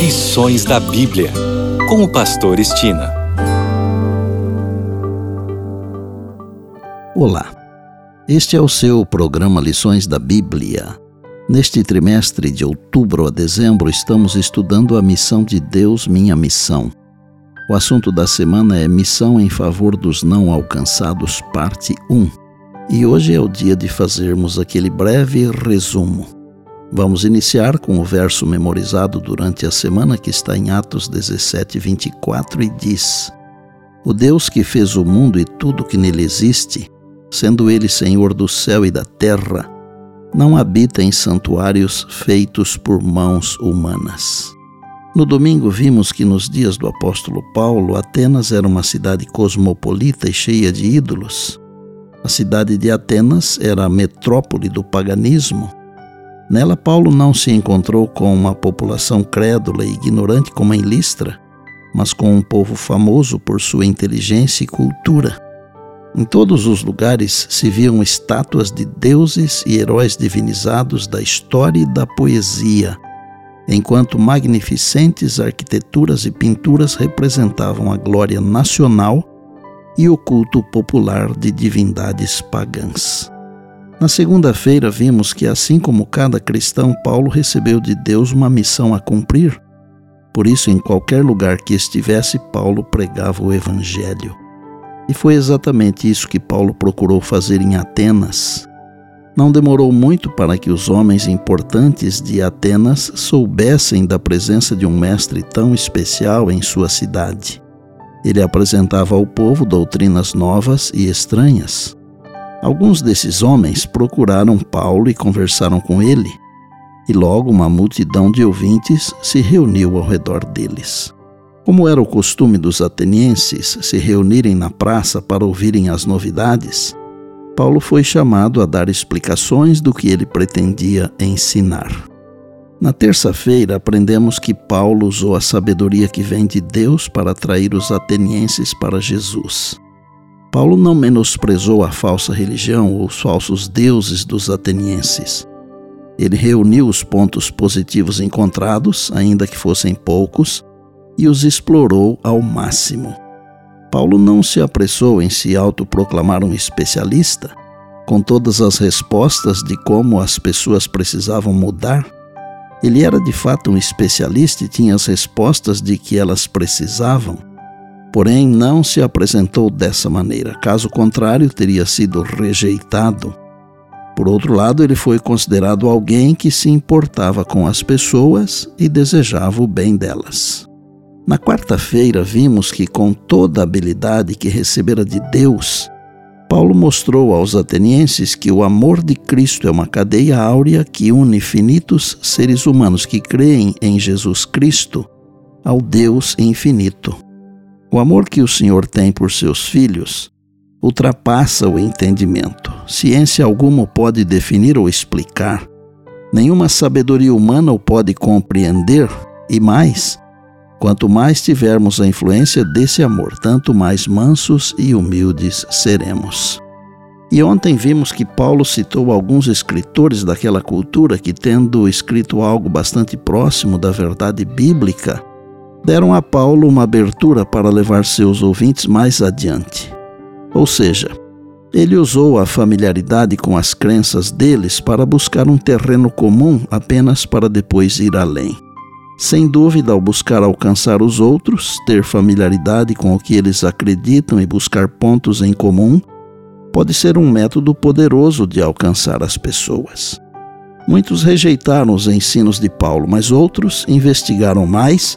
Lições da Bíblia, com o Pastor Estina. Olá, este é o seu programa Lições da Bíblia. Neste trimestre de outubro a dezembro, estamos estudando a missão de Deus, minha missão. O assunto da semana é Missão em favor dos não alcançados, parte 1. E hoje é o dia de fazermos aquele breve resumo. Vamos iniciar com o verso memorizado durante a semana que está em Atos 17, 24 e diz: O Deus que fez o mundo e tudo que nele existe, sendo ele Senhor do céu e da terra, não habita em santuários feitos por mãos humanas. No domingo vimos que nos dias do apóstolo Paulo, Atenas era uma cidade cosmopolita e cheia de ídolos. A cidade de Atenas era a metrópole do paganismo Nela, Paulo não se encontrou com uma população crédula e ignorante como em Listra, mas com um povo famoso por sua inteligência e cultura. Em todos os lugares se viam estátuas de deuses e heróis divinizados da história e da poesia, enquanto magnificentes arquiteturas e pinturas representavam a glória nacional e o culto popular de divindades pagãs. Na segunda-feira, vimos que, assim como cada cristão, Paulo recebeu de Deus uma missão a cumprir. Por isso, em qualquer lugar que estivesse, Paulo pregava o Evangelho. E foi exatamente isso que Paulo procurou fazer em Atenas. Não demorou muito para que os homens importantes de Atenas soubessem da presença de um mestre tão especial em sua cidade. Ele apresentava ao povo doutrinas novas e estranhas. Alguns desses homens procuraram Paulo e conversaram com ele, e logo uma multidão de ouvintes se reuniu ao redor deles. Como era o costume dos atenienses se reunirem na praça para ouvirem as novidades, Paulo foi chamado a dar explicações do que ele pretendia ensinar. Na terça-feira, aprendemos que Paulo usou a sabedoria que vem de Deus para atrair os atenienses para Jesus. Paulo não menosprezou a falsa religião ou os falsos deuses dos atenienses. Ele reuniu os pontos positivos encontrados, ainda que fossem poucos, e os explorou ao máximo. Paulo não se apressou em se autoproclamar um especialista, com todas as respostas de como as pessoas precisavam mudar. Ele era de fato um especialista e tinha as respostas de que elas precisavam porém não se apresentou dessa maneira, caso contrário, teria sido rejeitado. Por outro lado, ele foi considerado alguém que se importava com as pessoas e desejava o bem delas. Na quarta-feira, vimos que, com toda a habilidade que recebera de Deus, Paulo mostrou aos atenienses que o amor de Cristo é uma cadeia áurea que une infinitos seres humanos que creem em Jesus Cristo ao Deus infinito. O amor que o Senhor tem por seus filhos ultrapassa o entendimento. Ciência alguma pode definir ou explicar. Nenhuma sabedoria humana o pode compreender, e mais, quanto mais tivermos a influência desse amor, tanto mais mansos e humildes seremos. E ontem vimos que Paulo citou alguns escritores daquela cultura que, tendo escrito algo bastante próximo da verdade bíblica, deram a Paulo uma abertura para levar seus ouvintes mais adiante. Ou seja, ele usou a familiaridade com as crenças deles para buscar um terreno comum apenas para depois ir além. Sem dúvida, ao buscar alcançar os outros, ter familiaridade com o que eles acreditam e buscar pontos em comum, pode ser um método poderoso de alcançar as pessoas. Muitos rejeitaram os ensinos de Paulo, mas outros investigaram mais